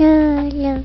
漂亮。